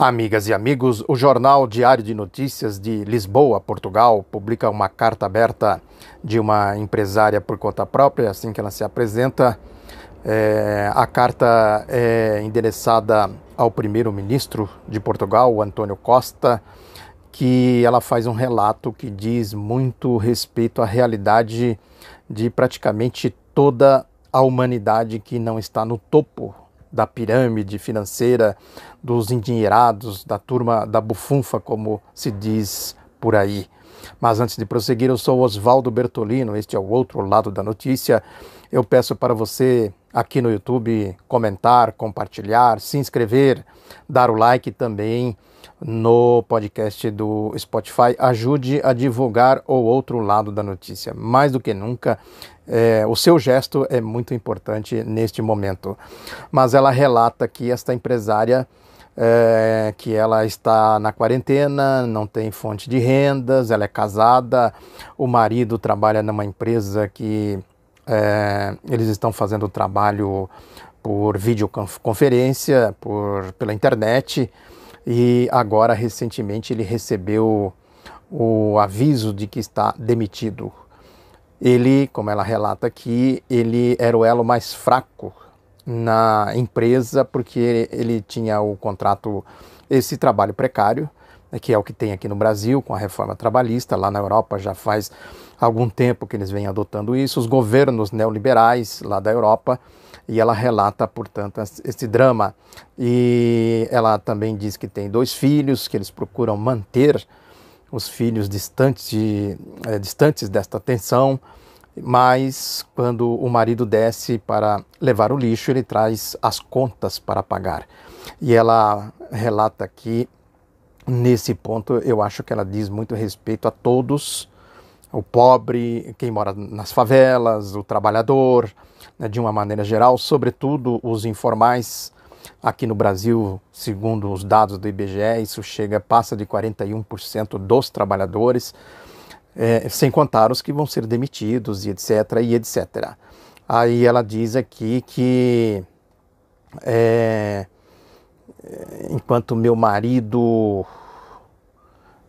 Amigas e amigos, o Jornal Diário de Notícias de Lisboa, Portugal, publica uma carta aberta de uma empresária por conta própria, assim que ela se apresenta. É, a carta é endereçada ao primeiro-ministro de Portugal, Antônio Costa, que ela faz um relato que diz muito respeito à realidade de praticamente toda a humanidade que não está no topo da pirâmide financeira, dos endinheirados, da turma da bufunfa, como se diz por aí. Mas antes de prosseguir, eu sou Oswaldo Bertolino, este é o outro lado da notícia. Eu peço para você aqui no YouTube comentar, compartilhar, se inscrever, dar o like também no podcast do Spotify. Ajude a divulgar o outro lado da notícia. Mais do que nunca, é, o seu gesto é muito importante neste momento. Mas ela relata que esta empresária, é, que ela está na quarentena, não tem fonte de rendas, ela é casada, o marido trabalha numa empresa que é, eles estão fazendo trabalho por videoconferência, por, pela internet, e agora recentemente ele recebeu o aviso de que está demitido. Ele, como ela relata aqui, ele era o elo mais fraco na empresa porque ele tinha o contrato, esse trabalho precário, né, que é o que tem aqui no Brasil com a reforma trabalhista, lá na Europa já faz algum tempo que eles vêm adotando isso, os governos neoliberais lá da Europa, e ela relata, portanto, esse drama. E ela também diz que tem dois filhos, que eles procuram manter os filhos distantes, é, distantes desta tensão, mas quando o marido desce para levar o lixo, ele traz as contas para pagar. E ela relata aqui, nesse ponto, eu acho que ela diz muito respeito a todos, o pobre, quem mora nas favelas, o trabalhador, né, de uma maneira geral, sobretudo os informais, Aqui no Brasil, segundo os dados do IBGE, isso chega, passa de 41% dos trabalhadores, é, sem contar os que vão ser demitidos e etc. e etc. Aí ela diz aqui que é, enquanto meu marido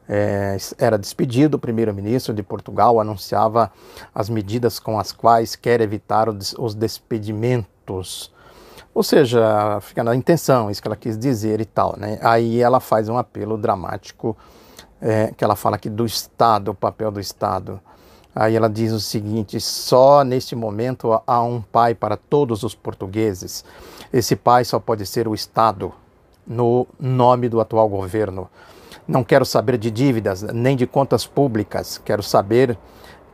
é, era despedido, o primeiro-ministro de Portugal anunciava as medidas com as quais quer evitar os despedimentos ou seja, fica na intenção, isso que ela quis dizer e tal, né? Aí ela faz um apelo dramático, é, que ela fala aqui do Estado, o papel do Estado. Aí ela diz o seguinte: só neste momento há um pai para todos os portugueses. Esse pai só pode ser o Estado, no nome do atual governo. Não quero saber de dívidas, nem de contas públicas, quero saber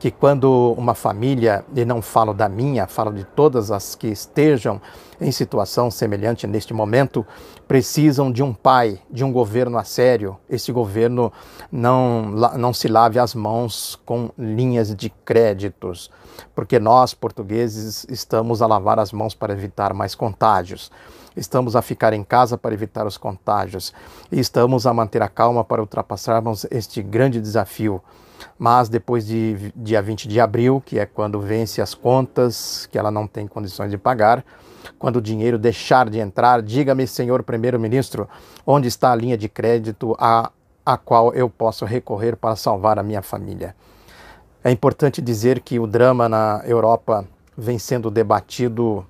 que quando uma família, e não falo da minha, falo de todas as que estejam em situação semelhante neste momento, precisam de um pai, de um governo a sério. Esse governo não, não se lave as mãos com linhas de créditos, porque nós, portugueses, estamos a lavar as mãos para evitar mais contágios. Estamos a ficar em casa para evitar os contágios e estamos a manter a calma para ultrapassarmos este grande desafio mas depois de dia 20 de abril, que é quando vence as contas que ela não tem condições de pagar, quando o dinheiro deixar de entrar, diga-me, senhor primeiro-ministro, onde está a linha de crédito a, a qual eu posso recorrer para salvar a minha família. É importante dizer que o drama na Europa vem sendo debatido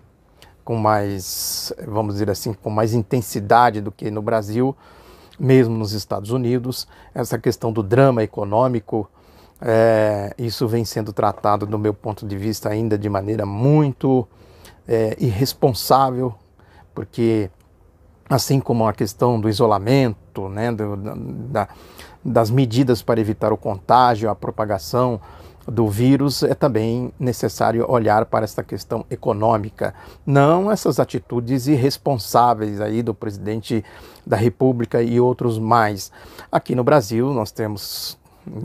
com mais, vamos dizer assim, com mais intensidade do que no Brasil, mesmo nos Estados Unidos. Essa questão do drama econômico é, isso vem sendo tratado, do meu ponto de vista, ainda de maneira muito é, irresponsável, porque assim como a questão do isolamento, né, do, da, das medidas para evitar o contágio, a propagação do vírus, é também necessário olhar para essa questão econômica, não essas atitudes irresponsáveis aí do presidente da República e outros mais. Aqui no Brasil nós temos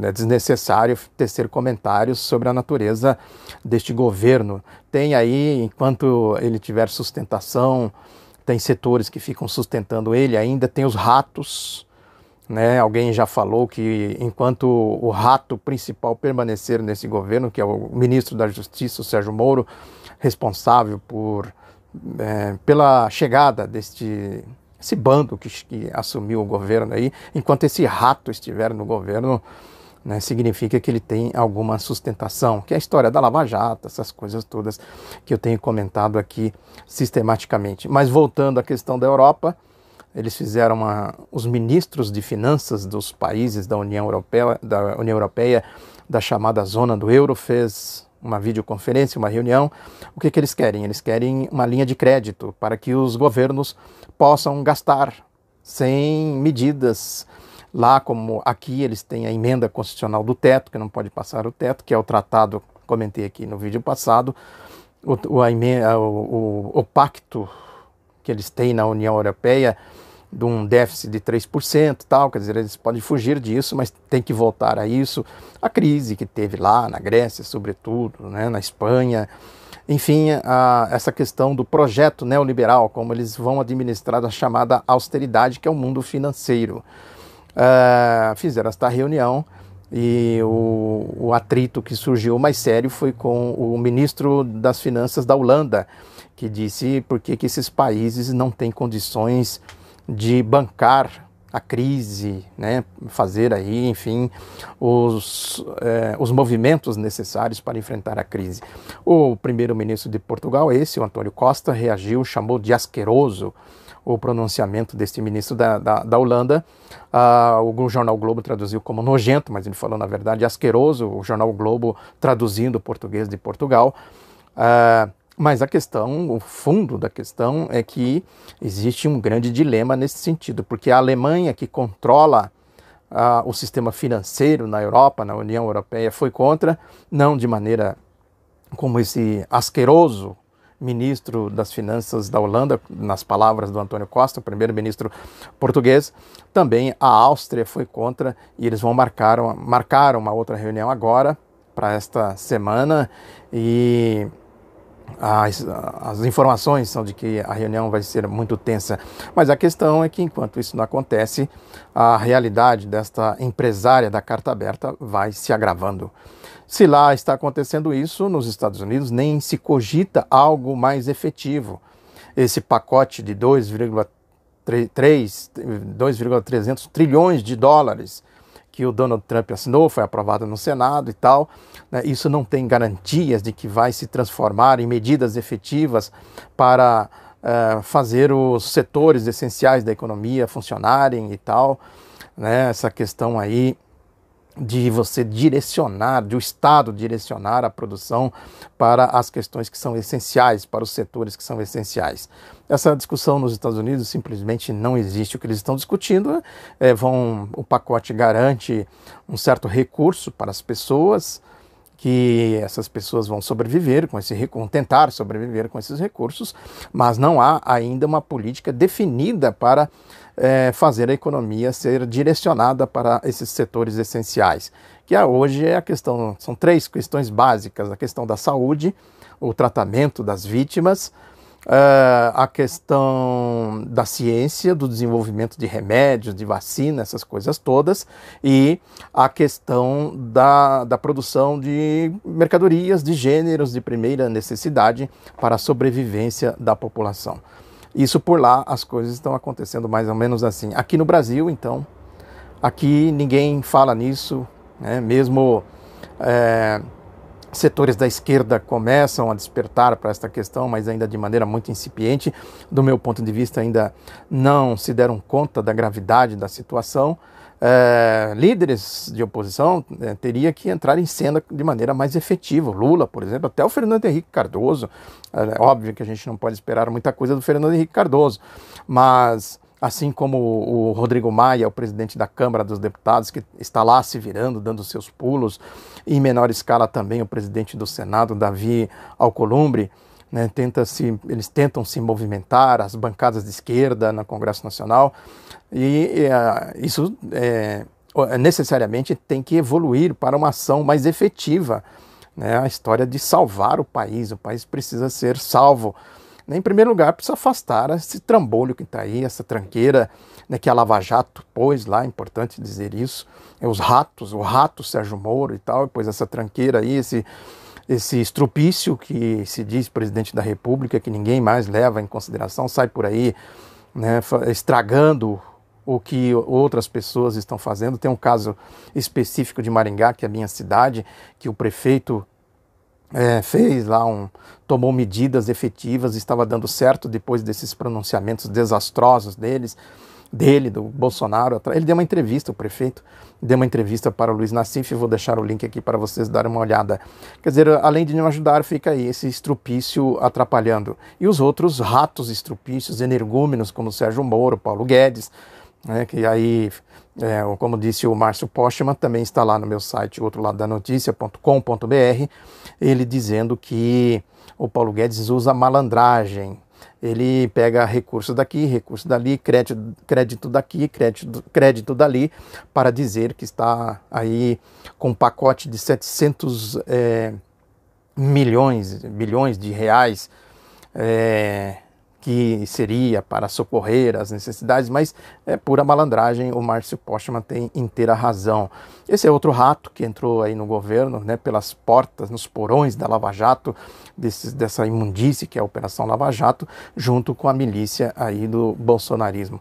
é desnecessário tecer comentários sobre a natureza deste governo. Tem aí, enquanto ele tiver sustentação, tem setores que ficam sustentando ele ainda, tem os ratos. Né? Alguém já falou que enquanto o rato principal permanecer nesse governo, que é o ministro da Justiça, o Sérgio Moro, responsável por, é, pela chegada deste esse bando que, que assumiu o governo aí, enquanto esse rato estiver no governo, né, significa que ele tem alguma sustentação, que é a história da Lava Jato, essas coisas todas que eu tenho comentado aqui sistematicamente. Mas voltando à questão da Europa, eles fizeram uma, os ministros de finanças dos países da União Europeia, da União Europeia, da chamada zona do euro, fez uma videoconferência, uma reunião. O que, que eles querem? Eles querem uma linha de crédito para que os governos possam gastar sem medidas Lá, como aqui, eles têm a emenda constitucional do teto, que não pode passar o teto, que é o tratado, comentei aqui no vídeo passado, o, o, o, o pacto que eles têm na União Europeia de um déficit de 3% tal, quer dizer, eles podem fugir disso, mas tem que voltar a isso. A crise que teve lá na Grécia, sobretudo, né, na Espanha, enfim, a, essa questão do projeto neoliberal, como eles vão administrar a chamada austeridade, que é o mundo financeiro uh, fizeram esta reunião e o, o, atrito que surgiu mais sério foi com o ministro das Finanças da Holanda, que disse por que esses países não têm condições de bancar a crise, né, fazer aí, enfim, os, eh, os movimentos necessários para enfrentar a crise. O primeiro-ministro de Portugal, esse, o Antônio Costa, reagiu, chamou de asqueroso o pronunciamento deste ministro da, da, da Holanda. Uh, o jornal Globo traduziu como nojento, mas ele falou, na verdade, asqueroso. O jornal Globo traduzindo o português de Portugal. Uh, mas a questão, o fundo da questão é que existe um grande dilema nesse sentido, porque a Alemanha, que controla uh, o sistema financeiro na Europa, na União Europeia, foi contra, não de maneira como esse asqueroso ministro das Finanças da Holanda, nas palavras do Antônio Costa, primeiro-ministro português. Também a Áustria foi contra e eles vão marcar, marcar uma outra reunião agora para esta semana e as, as, informações são de que a reunião vai ser muito tensa, mas a questão é que enquanto isso não acontece, a realidade desta empresária da carta aberta vai se agravando. Se lá está acontecendo isso, nos Estados Unidos nem se cogita algo mais efetivo. Esse pacote de 2,300 trilhões de dólares que o Donald Trump assinou, foi aprovado no Senado e tal, né, isso não tem garantias de que vai se transformar em medidas efetivas para uh, fazer os setores essenciais da economia funcionarem e tal. Né, essa questão aí de você direcionar, de o Estado direcionar a produção para as questões que são essenciais, para os setores que são essenciais. Essa discussão nos Estados Unidos simplesmente não existe. O que eles estão discutindo é, vão, o pacote garante um certo recurso para as pessoas, que essas pessoas vão sobreviver com esse tentar sobreviver com esses recursos, mas não há ainda uma política definida para é, fazer a economia ser direcionada para esses setores essenciais. Que hoje é a questão, são três questões básicas: a questão da saúde, o tratamento das vítimas, Uh, a questão da ciência, do desenvolvimento de remédios, de vacina, essas coisas todas, e a questão da, da produção de mercadorias de gêneros de primeira necessidade para a sobrevivência da população. Isso por lá as coisas estão acontecendo mais ou menos assim. Aqui no Brasil, então, aqui ninguém fala nisso, né? mesmo. É, setores da esquerda começam a despertar para esta questão, mas ainda de maneira muito incipiente. Do meu ponto de vista, ainda não se deram conta da gravidade da situação. É, líderes de oposição é, teria que entrar em cena de maneira mais efetiva. Lula, por exemplo, até o Fernando Henrique Cardoso. É óbvio que a gente não pode esperar muita coisa do Fernando Henrique Cardoso, mas assim como o Rodrigo Maia, o presidente da Câmara dos Deputados, que está lá se virando, dando seus pulos, em menor escala também o presidente do Senado, Davi Alcolumbre, né, tenta se, eles tentam se movimentar, as bancadas de esquerda no Congresso Nacional, e, e uh, isso é, necessariamente tem que evoluir para uma ação mais efetiva, né, a história de salvar o país, o país precisa ser salvo, né, em primeiro lugar, precisa afastar esse trambolho que está aí, essa tranqueira né, que a Lava Jato pôs lá, é importante dizer isso, é os ratos, o rato Sérgio Moro e tal, depois essa tranqueira aí, esse, esse estrupício que se diz presidente da República, que ninguém mais leva em consideração, sai por aí né, estragando o que outras pessoas estão fazendo. Tem um caso específico de Maringá, que é a minha cidade, que o prefeito é, fez lá um, tomou medidas efetivas, estava dando certo depois desses pronunciamentos desastrosos deles, dele, do Bolsonaro. Ele deu uma entrevista, o prefeito deu uma entrevista para o Luiz Nassif, vou deixar o link aqui para vocês darem uma olhada. Quer dizer, além de não ajudar, fica aí esse estrupício atrapalhando. E os outros ratos estrupícios, energúmenos, como Sérgio Moro, Paulo Guedes, né, que aí, é, como disse o Márcio Postman, também está lá no meu site, outro lado da notícia.com.br, ele dizendo que o Paulo Guedes usa malandragem. Ele pega recurso daqui, recurso dali, crédito, crédito daqui, crédito, crédito dali, para dizer que está aí com um pacote de 700 é, milhões, bilhões de reais é, que seria para socorrer as necessidades, mas é pura malandragem, o Márcio Postman tem inteira razão. Esse é outro rato que entrou aí no governo, né, pelas portas, nos porões da Lava Jato, desses, dessa imundície que é a Operação Lava Jato, junto com a milícia aí do bolsonarismo.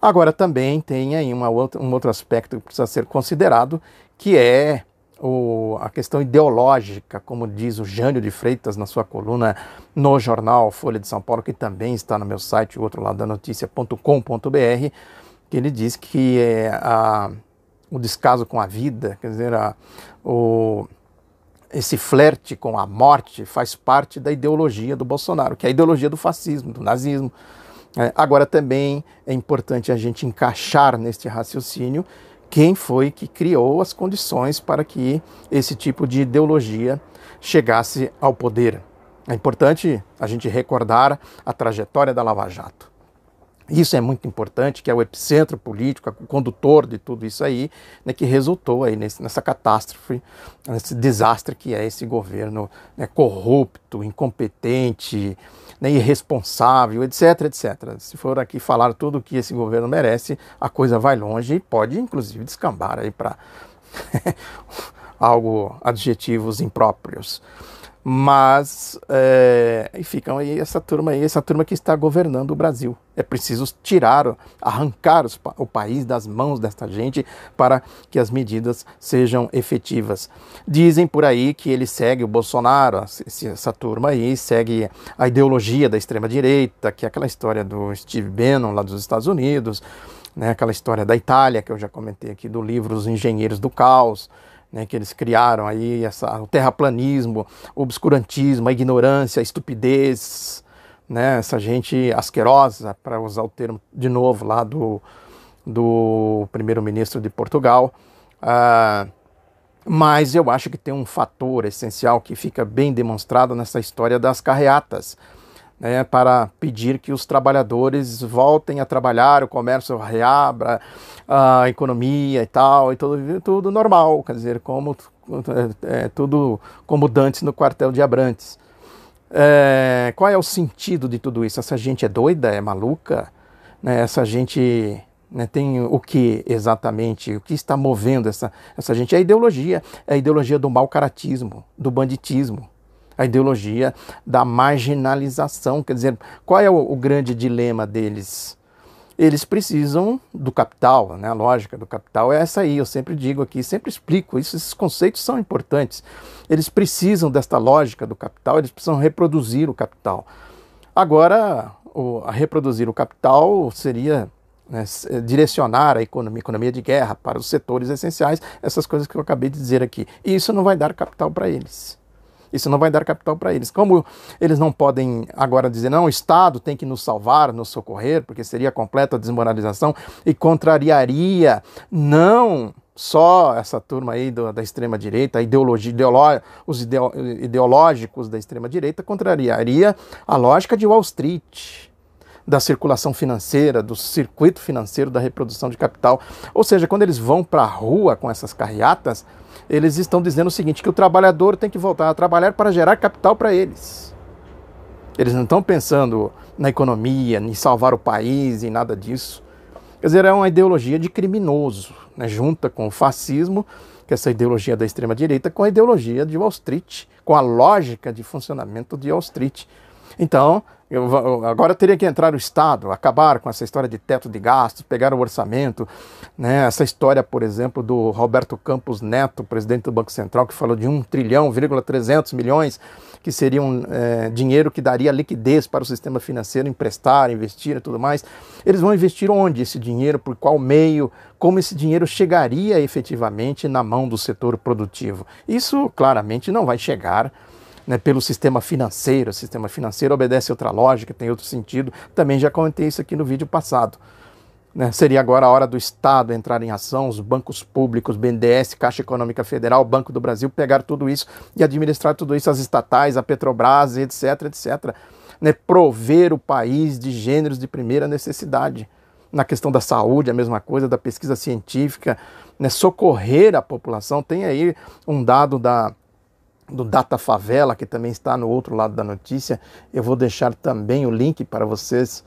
Agora também tem aí uma outra, um outro aspecto que precisa ser considerado, que é o, a questão ideológica, como diz o Jânio de Freitas na sua coluna no jornal Folha de São Paulo, que também está no meu site, o outro lado da notícia.com.br, que ele diz que é, a, o descaso com a vida, quer dizer, a, o, esse flerte com a morte faz parte da ideologia do Bolsonaro, que é a ideologia do fascismo, do nazismo. É, agora também é importante a gente encaixar neste raciocínio quem foi que criou as condições para que esse tipo de ideologia chegasse ao poder. É importante a gente recordar a trajetória da Lava Jato. Isso é muito importante, que é o epicentro político, o condutor de tudo isso aí, né, que resultou aí nesse, nessa catástrofe, nesse desastre que é esse governo né, corrupto, incompetente, né, irresponsável, etc, etc. Se for aqui falar tudo o que esse governo merece, a coisa vai longe e pode, inclusive, descambar aí para algo, adjetivos impróprios mas é, e ficam aí essa turma aí, essa turma que está governando o Brasil. É preciso tirar, arrancar os, o país das mãos desta gente para que as medidas sejam efetivas. Dizem por aí que ele segue o Bolsonaro, essa turma aí segue a ideologia da extrema direita, que é aquela história do Steve Bannon lá dos Estados Unidos, né, aquela história da Itália que eu já comentei aqui do livro Os Engenheiros do Caos né, que eles criaram aí, essa, o terraplanismo, o obscurantismo, a ignorância, a estupidez, né, essa gente asquerosa, para usar o termo de novo lá do, do primeiro-ministro de Portugal. Ah, mas eu acho que tem um fator essencial que fica bem demonstrado nessa história das carreatas né, para pedir que os trabalhadores voltem a trabalhar, o comércio reabra, a economia e tal, e tudo, tudo normal, quer dizer, como é, é, tudo como Dantes no quartel de Abrantes. É, qual é o sentido de tudo isso? Essa gente é doida, é maluca? Né, essa gente né, tem o que exatamente? O que está movendo essa, essa gente? É a ideologia, é a ideologia do mau caratismo, do banditismo a ideologia da marginalização. Quer dizer, qual é o, o, grande dilema deles? Eles precisam do capital, né? a lógica do capital é essa aí, eu sempre digo aqui, sempre explico isso, esses conceitos são importantes. Eles precisam desta lógica do capital, eles precisam reproduzir o capital. Agora, o, reproduzir o capital seria né, direcionar a economia, economia de guerra para os setores essenciais, essas coisas que eu acabei de dizer aqui. E isso não vai dar capital para eles. Isso não vai dar capital para eles. Como eles não podem agora dizer, não, o Estado tem que nos salvar, nos socorrer, porque seria completa desmoralização e contrariaria não só essa turma aí do, da extrema direita, ideologia, ideolo, os ideo, ideológicos da extrema direita, contrariaria a lógica de Wall Street, da circulação financeira, do circuito financeiro da reprodução de capital. Ou seja, quando eles vão para a rua com essas carreatas, eles estão dizendo o seguinte: que o trabalhador tem que voltar a trabalhar para gerar capital para eles. Eles não estão pensando na economia, em salvar o país, em nada disso. Quer dizer, é uma ideologia de criminoso, né? junta com o fascismo, que é essa ideologia da extrema-direita, com a ideologia de Wall Street, com a lógica de funcionamento de Wall Street. Então, Eu, agora teria que entrar o Estado, acabar com essa história de teto de gastos, pegar o orçamento, né? essa história, por exemplo, do Roberto Campos Neto, presidente do Banco Central, que falou de 1 trilhão, 300 milhões, que seriam é, dinheiro que daria liquidez para o sistema financeiro emprestar, investir e tudo mais. Eles vão investir onde esse dinheiro, por qual meio, como esse dinheiro chegaria efetivamente na mão do setor produtivo. Isso claramente não vai chegar né, pelo sistema financeiro. O sistema financeiro obedece outra lógica, tem outro sentido. Também já comentei isso aqui no vídeo passado. Né? Seria agora a hora do Estado entrar em ação, os bancos públicos, BNDES, Caixa Econômica Federal, Banco do Brasil, pegar tudo isso e administrar tudo isso, as estatais, a Petrobras, etc, etc. Né? Prover o país de gêneros de primeira necessidade. Na questão da saúde, a mesma coisa, da pesquisa científica, né? socorrer a população. Tem aí um dado da, do Data Favela, que também está no outro lado da notícia. Eu vou deixar também o link para vocês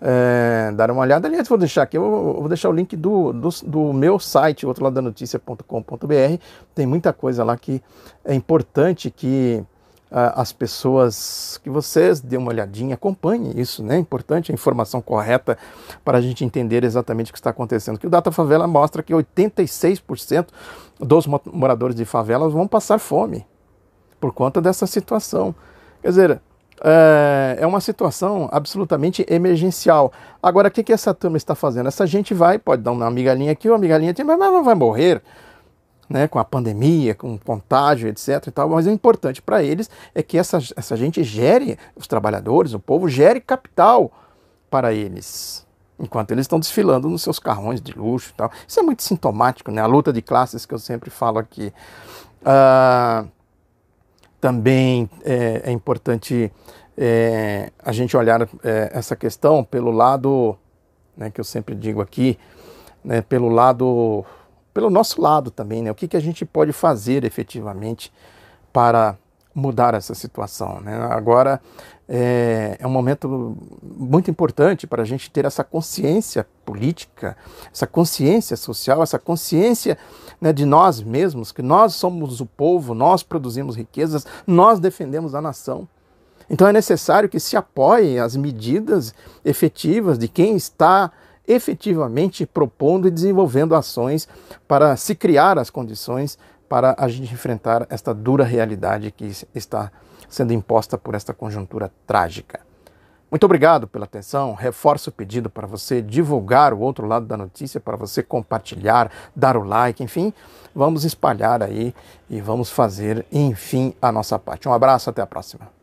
é, dar uma olhada. Aliás, vou deixar aqui, eu vou deixar o link do, do, do meu site, outro lado da notícia.com.br. Tem muita coisa lá que é importante que uh, as pessoas, que vocês dêem uma olhadinha, acompanhem isso, né? É importante a informação correta para a gente entender exatamente o que está acontecendo. Que o Data Favela mostra que 86% dos moradores de favelas vão passar fome por conta dessa situação. Quer dizer, é, é uma situação absolutamente emergencial. Agora, o que, que essa turma está fazendo? Essa gente vai, pode dar uma migalhinha aqui, uma migalhinha aqui, mas não vai morrer. Né, com a pandemia, com contágio, etc. E tal, mas o importante para eles é que essa, essa gente gere, os trabalhadores, o povo, gere capital para eles, enquanto eles estão desfilando nos seus carrões de luxo tal. Isso é muito sintomático, né? A luta de classes que eu sempre falo aqui. Uh, também é, é importante é, a gente olhar é, essa questão pelo lado, né, que eu sempre digo aqui, né, pelo lado, pelo nosso lado também, né, o que, que a gente pode fazer efetivamente para mudar essa situação. Né? Agora é, é, um momento muito importante para a gente ter essa consciência política, essa consciência social, essa consciência né, de nós mesmos, que nós somos o povo, nós produzimos riquezas, nós defendemos a nação. Então é necessário que se apoiem as medidas efetivas de quem está efetivamente propondo e desenvolvendo ações para se criar as condições para a gente enfrentar esta dura realidade que está sendo imposta por esta conjuntura trágica. Muito obrigado pela atenção. Reforço o pedido para você divulgar o outro lado da notícia, para você compartilhar, dar o like, enfim, vamos espalhar aí e vamos fazer, enfim, a nossa parte. Um abraço, até a próxima.